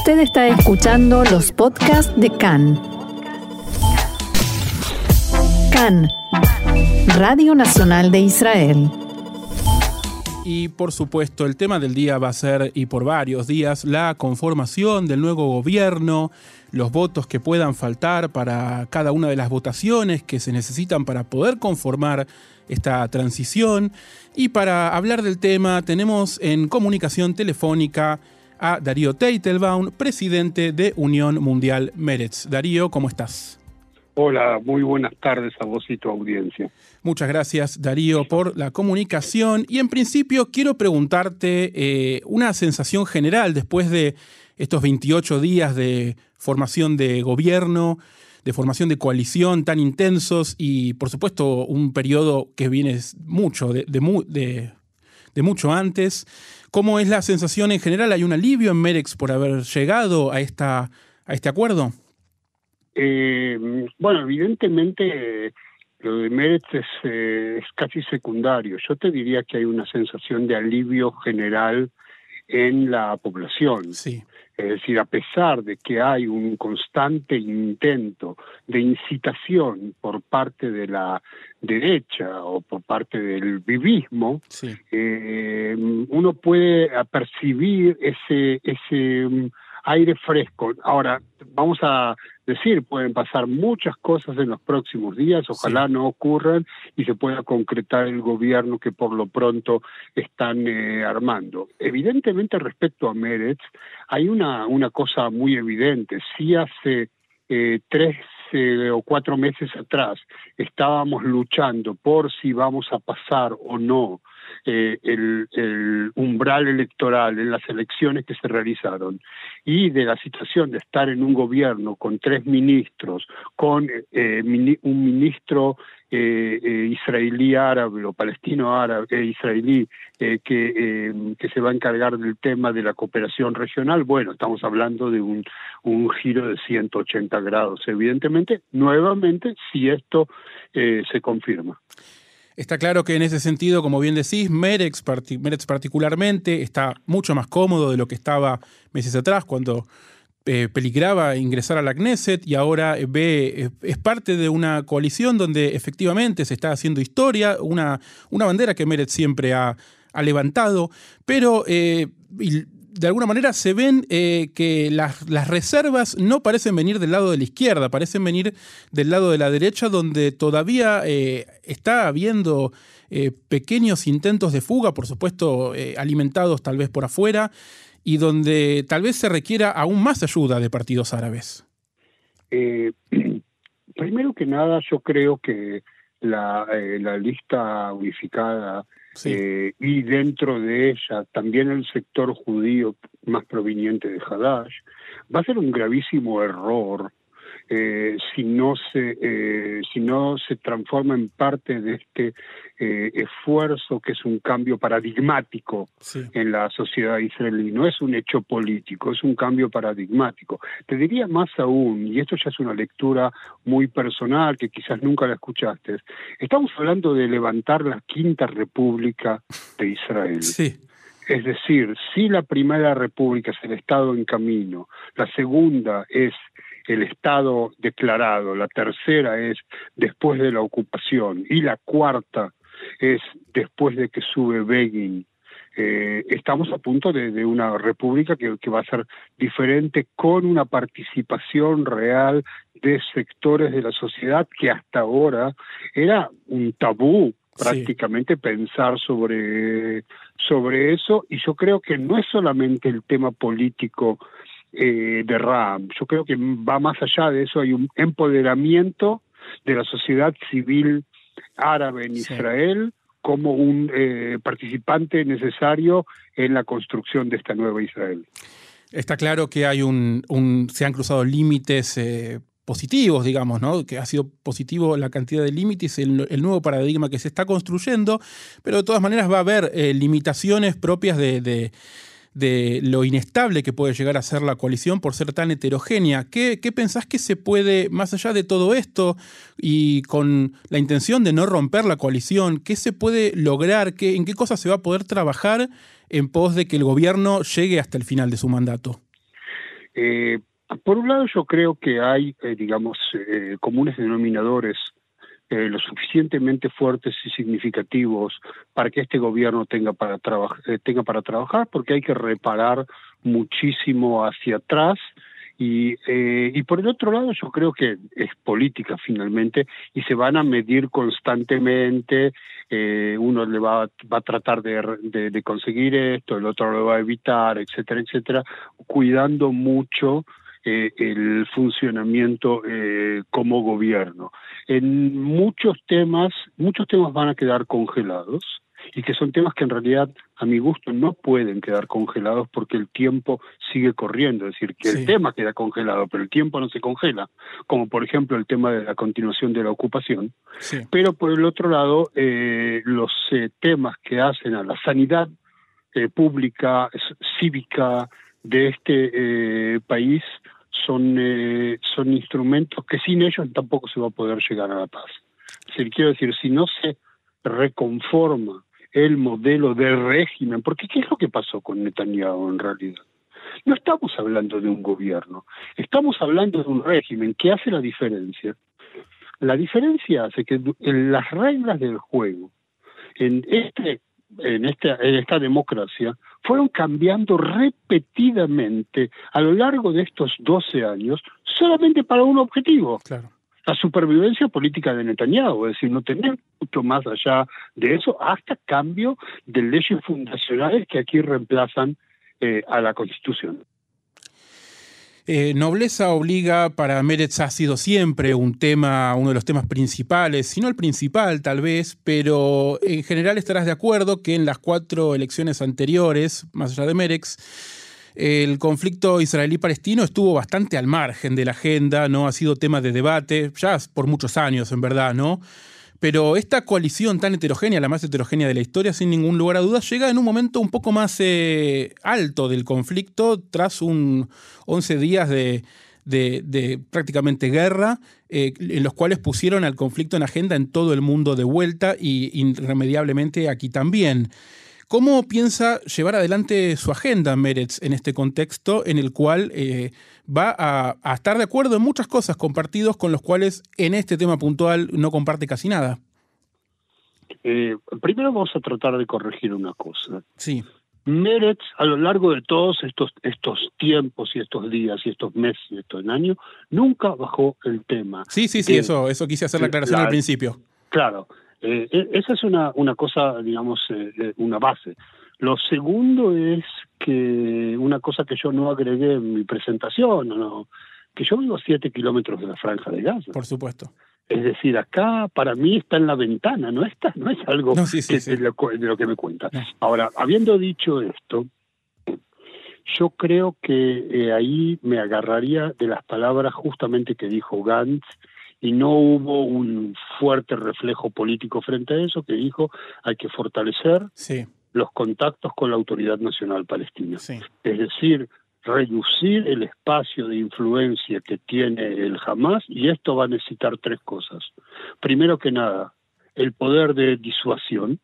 Usted está escuchando los podcasts de CAN. CAN, Radio Nacional de Israel. Y por supuesto, el tema del día va a ser, y por varios días, la conformación del nuevo gobierno, los votos que puedan faltar para cada una de las votaciones que se necesitan para poder conformar esta transición. Y para hablar del tema, tenemos en comunicación telefónica a Darío Teitelbaum, presidente de Unión Mundial Meretz. Darío, ¿cómo estás? Hola, muy buenas tardes a vos y tu audiencia. Muchas gracias, Darío, por la comunicación. Y en principio quiero preguntarte eh, una sensación general después de estos 28 días de formación de gobierno, de formación de coalición tan intensos y, por supuesto, un periodo que viene mucho, de, de, de mucho antes. ¿Cómo es la sensación en general? ¿Hay un alivio en Merex por haber llegado a, esta, a este acuerdo? Eh, bueno, evidentemente lo de Meretz es, eh, es, casi secundario. Yo te diría que hay una sensación de alivio general en la población. Sí. Es decir, a pesar de que hay un constante intento de incitación por parte de la derecha o por parte del vivismo, sí. eh, uno puede percibir ese, ese um, aire fresco. Ahora, vamos a decir, pueden pasar muchas cosas en los próximos días, ojalá sí. no ocurran y se pueda concretar el gobierno que por lo pronto están eh, armando. Evidentemente, respecto a Meretz, hay una, una cosa muy evidente. Si hace eh, tres eh, o cuatro meses atrás estábamos luchando por si vamos a pasar o no eh, el, umbral electoral en las elecciones que se realizaron y de la situación de estar en un gobierno con tres ministros, con eh, un ministro eh, eh, israelí árabe o palestino árabe eh, israelí que, que se va a encargar del tema de la cooperación regional, bueno, estamos hablando de un, un giro de 180 grados, evidentemente, nuevamente, si esto se confirma. Está claro que en ese sentido, como bien decís, Meretz particularmente está mucho más cómodo de lo que estaba meses atrás cuando eh, peligraba ingresar a la Knesset y ahora ve, es parte de una coalición donde efectivamente se está haciendo historia, una, una bandera que Meretz siempre ha, ha levantado, pero eh, de alguna manera se ven eh, que las, reservas no parecen venir del lado de la izquierda, parecen venir del lado de la derecha, donde todavía eh, está habiendo eh, pequeños intentos de fuga, por supuesto alimentados tal vez por afuera, y donde tal vez se requiera aún más ayuda de partidos árabes. Primero que nada, yo creo que la lista unificada Eh, y dentro de ella también el sector judío más proveniente de Hadash, va a ser un gravísimo error eh, si no se eh, si no se transforma en parte de este eh, esfuerzo que es un cambio paradigmático sí. en la sociedad israelí no es un hecho político es un cambio paradigmático te diría más aún y esto ya es una lectura muy personal que quizás nunca la escuchaste estamos hablando de levantar la quinta república de Israel sí. Es decir, si la primera república es el Estado en camino, la segunda es el Estado declarado, la tercera es después de la ocupación y la cuarta es después de que sube Begin. Eh, estamos a punto de, de una república que, que, va a ser diferente con una participación real de sectores de la sociedad que hasta ahora era un tabú prácticamente pensar sobre, sobre eso y yo creo que no es solamente el tema político eh, de RAM, yo creo que va más allá de eso, hay un empoderamiento de la sociedad civil árabe en sí. Israel como un eh, participante necesario en la construcción de esta nueva Israel. Está claro que hay un, un se han cruzado límites eh, positivos, digamos, ¿no? que ha sido positivo la cantidad de límites, el, el, nuevo paradigma que se está construyendo, pero de todas maneras va a haber eh, limitaciones propias de, de, de, lo inestable que puede llegar a ser la coalición por ser tan heterogénea. ¿Qué, ¿Qué, pensás que se puede, más allá de todo esto y con la intención de no romper la coalición, qué se puede lograr, qué, en qué cosas se va a poder trabajar en pos de que el gobierno llegue hasta el final de su mandato? por un lado, yo creo que hay, digamos, comunes denominadores lo suficientemente fuertes y significativos para que este gobierno tenga para, tenga para trabajar, porque hay que reparar muchísimo hacia atrás y, eh, y por el otro lado, yo creo que es política finalmente y se van a medir constantemente. Eh, uno le va, va a tratar de, conseguir esto, el otro lo va a evitar, etcétera, etcétera, cuidando mucho eh, el funcionamiento eh, como gobierno. En muchos temas, muchos temas van a quedar congelados y que son temas que en realidad a mi gusto no pueden quedar congelados porque el tiempo sigue corriendo, es decir, que el tema queda congelado, pero el tiempo no se congela, como por ejemplo el tema de la continuación de la ocupación. Pero por el otro lado, eh, los eh, temas que hacen a la sanidad eh, pública, cívica de este país son, son instrumentos que sin ellos tampoco se va a poder llegar a la paz. Es decir, quiero decir, si no se reconforma el modelo de régimen, porque ¿qué es lo que pasó con Netanyahu en realidad? No estamos hablando de un gobierno, estamos hablando de un régimen que hace la diferencia. La diferencia hace que en las reglas del juego, en, este, en, esta, en esta democracia, fueron cambiando repetidamente a lo largo de estos 12 años solamente para un objetivo. Claro la supervivencia política de Netanyahu, es decir, no tener mucho más allá de eso, hasta cambio de leyes fundacionales que aquí reemplazan eh, a la Constitución. Eh, nobleza obliga para Meretz ha sido siempre un tema, uno de los temas principales, si no el principal tal vez, pero en general estarás de acuerdo que en las cuatro elecciones anteriores, más allá de Meretz, el conflicto israelí-palestino estuvo bastante al margen de la agenda, no ha sido tema de debate, ya por muchos años en verdad, ¿no? Pero esta coalición tan heterogénea, la más heterogénea de la historia, sin ningún lugar a dudas, llega en un momento un poco más eh, alto del conflicto, tras un 11 días de, prácticamente guerra, eh, en los cuales pusieron al conflicto en agenda en todo el mundo de vuelta y irremediablemente aquí también. ¿Cómo piensa llevar adelante su agenda Meretz en este contexto en el cual eh, va a, estar de acuerdo en muchas cosas compartidos con los cuales en este tema puntual no comparte casi nada? Eh, primero vamos a tratar de corregir una cosa. Sí. Meretz, a lo largo de todos estos, estos tiempos y estos días y estos meses y estos años, nunca bajó el tema. Sí, sí, sí, eso, eso quise hacer la aclaración al principio. Claro, eh, e, esa es una, una cosa, digamos, eh, una base. Lo segundo es que una cosa que yo no agregué en mi presentación, no, que yo vivo a siete kilómetros de la franja de Gaza. Por supuesto. Es decir, acá para mí está en la ventana, no está, no es algo De, lo, que me cuenta. Ahora, habiendo dicho esto, yo creo que eh, ahí me agarraría de las palabras justamente que dijo Gantz y no hubo un fuerte reflejo político frente a eso que dijo hay que fortalecer los contactos con la Autoridad Nacional Palestina. Es decir, reducir el espacio de influencia que tiene el Hamas y esto va a necesitar tres cosas. Primero que nada, el poder de disuasión.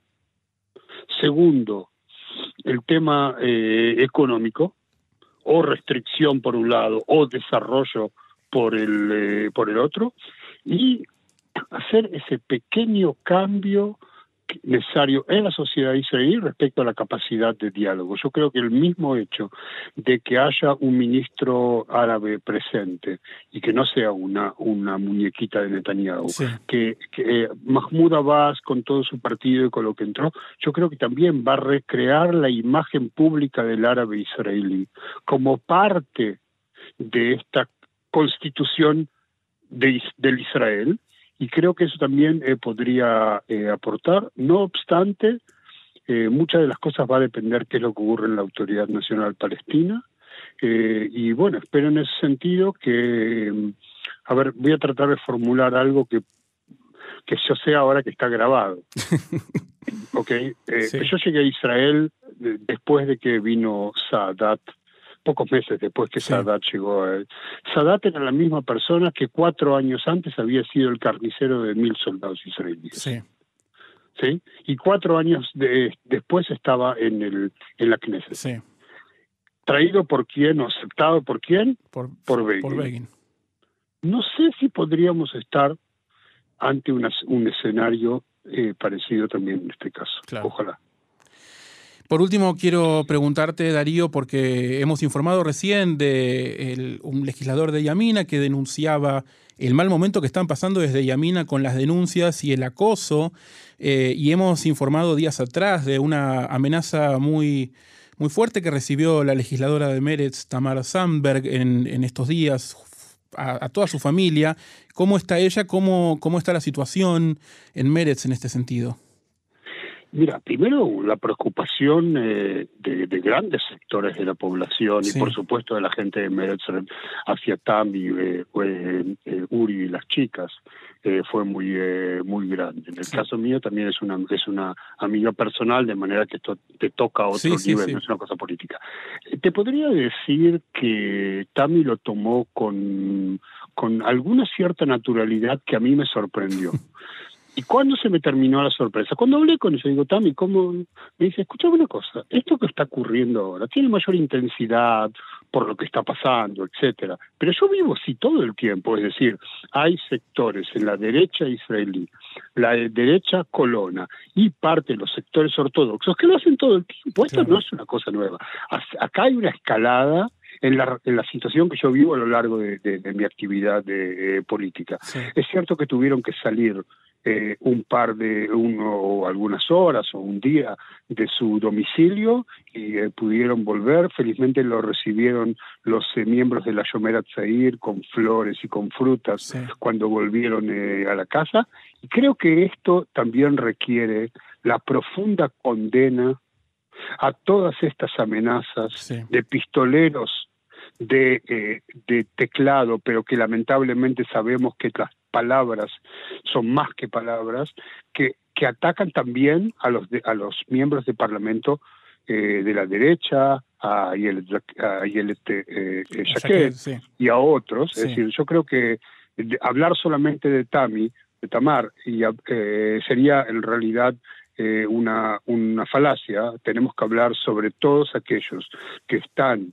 Segundo, el tema eh, económico, o restricción por un lado, o desarrollo por el, eh, por el otro y hacer ese pequeño cambio necesario en la sociedad israelí respecto a la capacidad de diálogo. Yo creo que el mismo hecho de que haya un ministro árabe presente y que no sea una, una muñequita de Netanyahu, que, que eh, Mahmoud Abbas con todo su partido y con lo que entró, yo creo que también va a recrear la imagen pública del árabe israelí como parte de esta constitución de, del Israel y creo que eso también eh, podría eh, aportar. No obstante, eh, muchas de las cosas va a depender qué es lo que ocurre en la Autoridad Nacional Palestina. y bueno, espero en ese sentido que, a ver, voy a tratar de formular algo que, que yo sé ahora que está grabado. ok, yo llegué a Israel después de que vino Sadat pocos meses después que Sadat llegó. A Sadat era la misma persona que cuatro años antes había sido el carnicero de mil soldados israelíes. Sí. ¿Sí? Y cuatro años después estaba en, el, en la Knesset. Sí. ¿Traído por quién o aceptado por quién? Por, Por Begin. por Begin. No sé si podríamos estar ante una- un escenario eh, parecido también en este caso. Claro. Ojalá. Por último, quiero preguntarte, Darío, porque hemos informado recién de un legislador de Yamina que denunciaba el mal momento que están pasando desde Yamina con las denuncias y el acoso, eh, y hemos informado días atrás de una amenaza muy, muy fuerte que recibió la legisladora de Meretz, Tamara Sandberg, en, en estos días a, a toda su familia. ¿Cómo está ella? ¿Cómo, ¿Cómo está la situación en Meretz en este sentido? Mira, primero la preocupación eh, de, de grandes sectores de la población Sí. y por supuesto de la gente de Meretz hacia Tami, eh, eh, Uri y las chicas fue muy eh, muy grande. En el Sí. caso mío también es una es una amiga personal de manera que esto te toca a otro Sí, nivel, no es una cosa política. Te podría decir que Tami lo tomó con con alguna cierta naturalidad que a mí me sorprendió. ¿Y cuándo se me terminó la sorpresa? Cuando hablé con ella, digo, Tami, ¿cómo? Me dice, escúchame una cosa, esto que está ocurriendo ahora tiene mayor intensidad por lo que está pasando, etcétera. Pero yo vivo así todo el tiempo, es decir, hay sectores en la derecha israelí, la de- derecha colona y parte de los sectores ortodoxos que lo hacen todo el tiempo. Esto Claro. no es una cosa nueva. Acá hay una escalada en la, en la situación que yo vivo a lo largo de, de- de mi actividad de, eh, política. Sí. Es cierto que tuvieron que salir eh, un par de, uno o algunas horas o un día de su domicilio y eh, pudieron volver. Felizmente lo recibieron los eh, miembros de la Yomer Atzair con flores y con frutas Sí. cuando volvieron eh, a la casa. Y creo que esto también requiere la profunda condena a todas estas amenazas Sí. de pistoleros de, eh, de teclado, pero que lamentablemente sabemos que las palabras son más que palabras, que, que atacan también a los, de- a los miembros del Parlamento eh, de la derecha, a Ayelet a Ayelet, eh, eh, Sí. y a otros. Sí. Es decir, yo creo que hablar solamente de Tami, de Tamar, y, eh, sería en realidad eh, una, una falacia. Tenemos que hablar sobre todos aquellos que están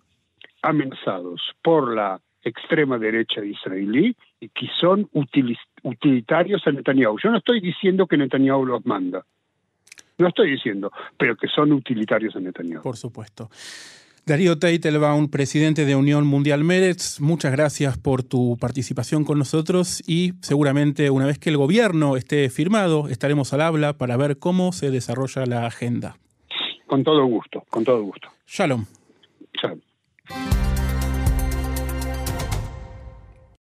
amenazados por la extrema derecha israelí y que son utili- utilitarios a Netanyahu. Yo no estoy diciendo que Netanyahu los manda. No estoy diciendo, pero que son utilitarios a Netanyahu. Por supuesto. Darío Teitelbaum, presidente de Unión Mundial Meretz, muchas gracias por tu participación con nosotros y seguramente una vez que el gobierno esté firmado estaremos al habla para ver cómo se desarrolla la agenda. Con todo gusto, con todo gusto. Shalom. Thank you.